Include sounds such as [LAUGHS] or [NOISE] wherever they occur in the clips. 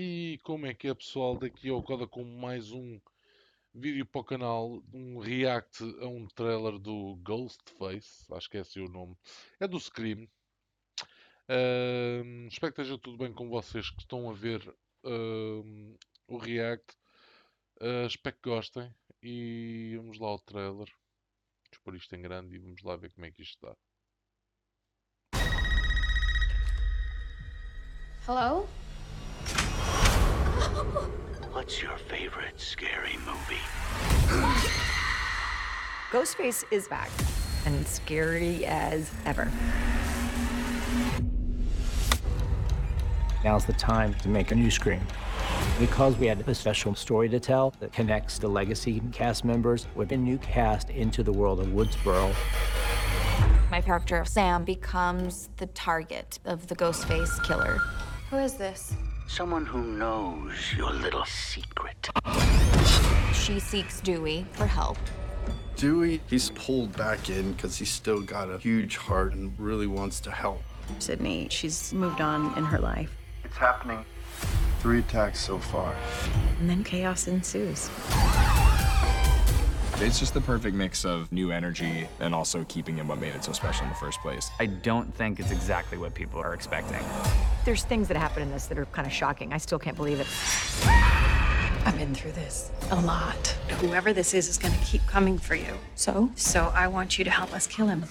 E como é que é pessoal? Daqui ao Coda com mais um vídeo para o canal, um react a um trailer do Ghostface, acho que é esse o nome, é do Scream. Uh, espero que esteja tudo bem com vocês que estão a ver uh, o react. Uh, espero que gostem e vamos lá ao trailer. Vamos pôr isto em grande e vamos lá ver como é que isto está. Hello? What's your favorite scary movie? Ghostface is back and scary as ever. Now's the time to make a new Scream. Because we had a special story to tell that connects the legacy cast members with a new cast into the world of Woodsboro. My character, Sam, becomes the target of the Ghostface killer. Who is this? Someone who knows your little secret. She seeks Dewey for help. Dewey, he's pulled back in because he's still got a huge heart and really wants to help. Sydney, she's moved on in her life. It's happening. Three attacks so far. And then chaos ensues. It's just the perfect mix of new energy and also keeping in what made it so special in the first place. I don't think it's exactly what people are expecting. There's things that happen in this that are kind of shocking. I still can't believe it. I've been through this a lot. Whoever this is is going to keep coming for you. So? So I want you to help us kill him.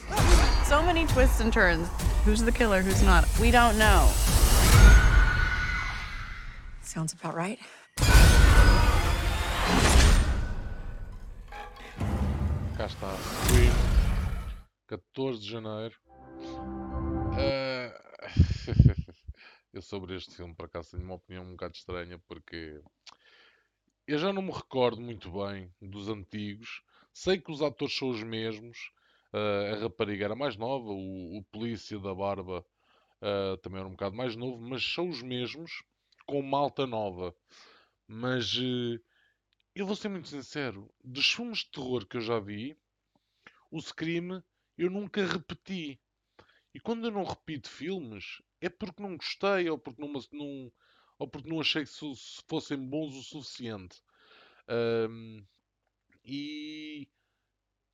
So many twists and turns. Who's the killer? Who's not? We don't know. Sounds about right. Cá está, Scream, 14 de janeiro. Uh... [LAUGHS] eu sobre este filme, por acaso, tenho uma opinião um bocado estranha, porque eu já não me recordo muito bem dos antigos. Sei que os atores são os mesmos. Uh, a rapariga era mais nova, o, o polícia da barba uh, também era um bocado mais novo, mas são os mesmos, com malta nova. Mas uh, eu vou ser muito sincero, dos filmes de terror que eu já vi, o Scream eu nunca repeti. E quando eu não repito filmes, é porque não gostei ou porque não, não ou porque não achei que fossem bons o suficiente. Um, e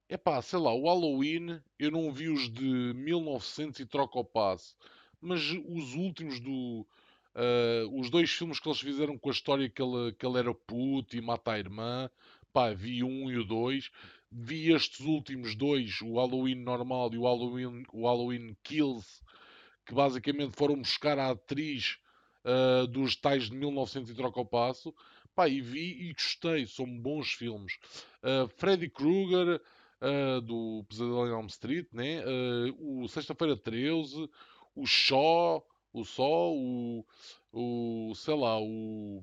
é pá, sei lá, o Halloween eu não vi os de 1900 e troca o passo, mas os últimos do Uh, os dois filmes que eles fizeram com a história que ele, que ele era puto e mata a irmã, pá, vi um e o dois. Vi estes últimos dois, o Halloween normal e o Halloween, o Halloween Kills, que basicamente foram buscar a atriz uh, dos tais de 1900 e troca o passo. Pá, e vi e gostei, são bons filmes. Uh, Freddy Krueger, uh, do Pesadelo em Elm Street, né? o Sexta-feira 13, o Shaw, o Sol, o, o sei lá, o.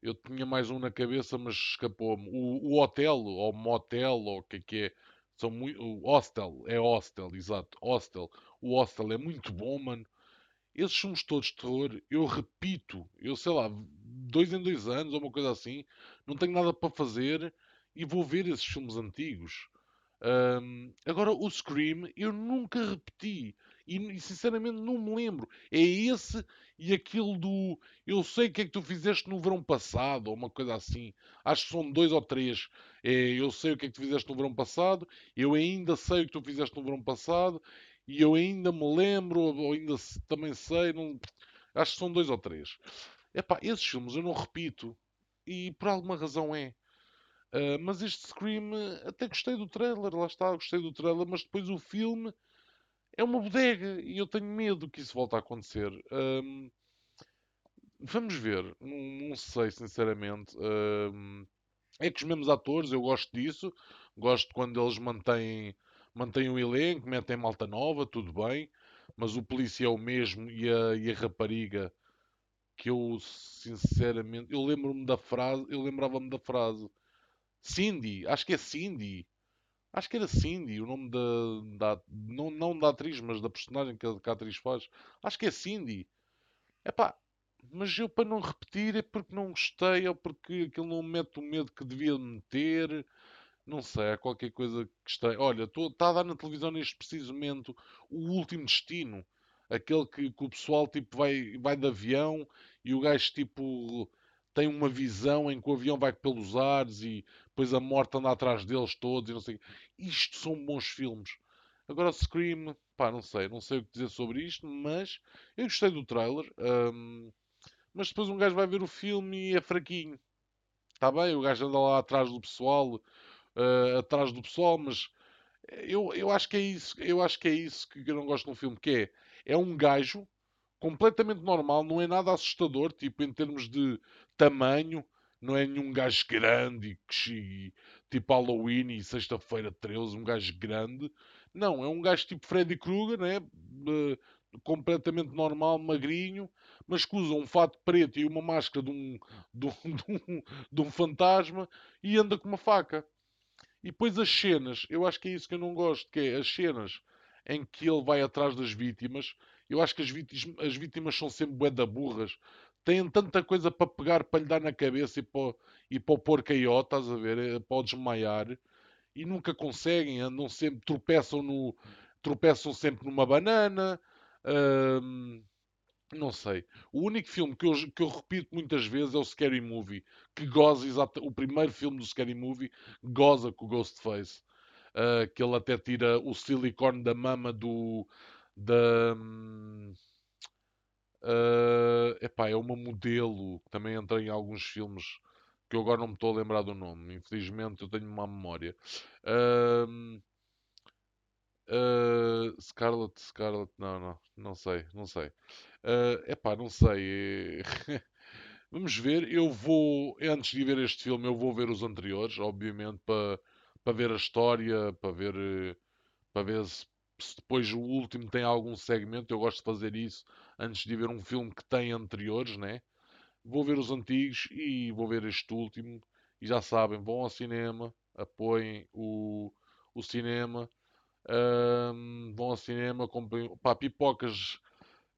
Eu tinha mais um na cabeça, mas escapou-me. O, o Hotel, ou Motel, ou o que é que é. São muito, o Hostel, é Hostel, exato. Hostel. O Hostel é muito bom, mano. Esses filmes todos de terror, eu repito, eu sei lá, dois em dois anos ou uma coisa assim, não tenho nada para fazer e vou ver esses filmes antigos. Um, agora, o Scream, eu nunca repeti. E, sinceramente não me lembro. É esse e aquele do Eu sei o que é que tu fizeste no verão passado, ou uma coisa assim. Acho que são dois ou três. É, eu sei o que é que tu fizeste no verão passado, eu ainda sei o que tu fizeste no verão passado, e eu ainda me lembro, ou ainda também sei. Não... Acho que são dois ou três. Epá, esses filmes eu não repito. E por alguma razão é. Uh, mas este Scream, até gostei do trailer, lá está, gostei do trailer, mas depois o filme é uma bodega e eu tenho medo que isso volte a acontecer. Um, vamos ver, não, não sei sinceramente. Um, é que os mesmos atores, eu gosto disso, gosto quando eles mantêm, mantêm o elenco, metem malta nova, tudo bem, mas o polícia é o mesmo e a, e a rapariga que eu sinceramente eu lembro-me da frase, eu lembrava-me da frase Cindy, acho que é Cindy Acho que era Cindy, o nome da. da não, não da atriz, mas da personagem que a, que a atriz faz. Acho que é Cindy. É pá, mas eu para não repetir é porque não gostei ou porque aquilo não mete o medo que devia meter. Não sei, há qualquer coisa que está. Olha, está a dar na televisão neste preciso momento o último destino. Aquele que, que o pessoal tipo, vai, vai de avião e o gajo tipo tem uma visão em que o avião vai pelos ares e depois a morte anda atrás deles todos e não sei. Isto são bons filmes. Agora Scream, pá, não sei, não sei o que dizer sobre isto, mas eu gostei do trailer. hum, mas depois um gajo vai ver o filme e é fraquinho. Está bem, o gajo anda lá atrás do pessoal, eh, atrás do pessoal, mas eu, eu acho que é isso, eu acho que é isso que eu não gosto num filme, que é, é um gajo completamente normal, não é nada assustador, tipo, em termos de tamanho, não é nenhum gajo grande, que tipo Halloween e sexta-feira 13, um gajo grande. Não, é um gajo tipo Freddy Krueger, né? Eh, completamente normal, magrinho, mas que usa um fato preto e uma máscara de um, [LAUGHS] de um, de um, de um fantasma e anda com uma faca. E depois as cenas, eu acho que é isso que eu não gosto, que é as cenas em que ele vai atrás das vítimas. Eu acho que as vítimas, as vítimas são sempre bué burras. Têm tanta coisa para pegar, para lhe dar na cabeça e para, e para o pôr caió, estás a ver? eh, Para o desmaiar. E nunca conseguem, andam sempre, tropeçam, no, tropeçam sempre numa banana. hum, não sei. O único filme que eu, que eu repito muitas vezes é o Scary Movie, que goza exata, o primeiro filme do Scary Movie goza com o Ghostface. Uh, que ele até tira o silicone da mama do da hum, uh, epá, é uma modelo que também entra em alguns filmes que eu agora não me estou a lembrar do nome. Infelizmente eu tenho uma memória. Hum, uh, Scarlett, Scarlett, não, não, não sei, não sei. Uh, epá, não sei. [LAUGHS] Vamos ver. Eu vou, antes de ver este filme, eu vou ver os anteriores, obviamente, para para ver a história, para ver, eh, para ver se, se depois o último tem algum segmento. Eu gosto de fazer isso antes de ver um filme que tem anteriores, né? Vou ver os antigos e vou ver este último. E já sabem, vão ao cinema, apoiem o, o cinema, ahm, vão ao cinema, comprem pá, pipocas.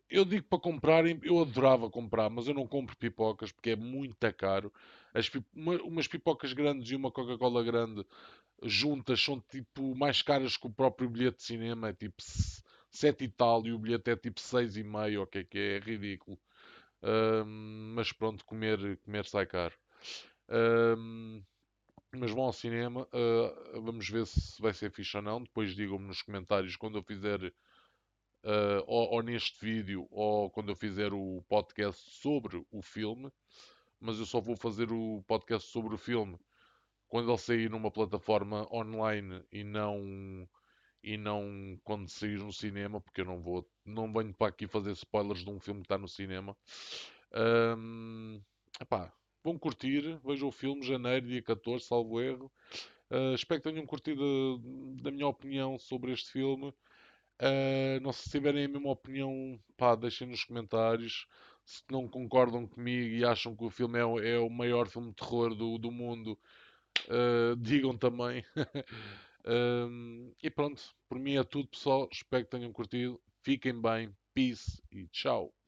Eu digo para comprarem, eu adorava comprar, mas eu não compro pipocas porque é muito caro. As, uma- umas pipocas grandes e uma Coca-Cola grande juntas são tipo mais caras que o próprio bilhete de cinema, é tipo s- 7 e tal, e o bilhete é tipo seis e meio, o que é que é, é ridículo. Ahm, mas pronto, comer, comer sai caro. Ahm, mas vão ao cinema, ah, vamos ver se vai ser fixe ou não. Depois digam-me nos comentários quando eu fizer, ah, ou, ou neste vídeo, ou quando eu fizer o podcast sobre o filme. Mas eu só vou fazer o podcast sobre o filme quando ele sair numa plataforma online e não e não quando sair no cinema, porque eu não vou, não venho para aqui fazer spoilers de um filme que está no cinema. Ahm, epá, vão curtir, vejam o filme, janeiro, dia 14, salvo erro. Ah, espero que tenham curtido a- da minha opinião sobre este filme. Ah, não sei se tiverem a mesma opinião, pá, deixem nos comentários. Se não concordam comigo e acham que o filme é, é o maior filme de terror do, do mundo, Uh, [LAUGHS] digam também. [LAUGHS] E pronto, por mim é tudo, pessoal. Espero que tenham curtido. Fiquem bem, peace e tchau.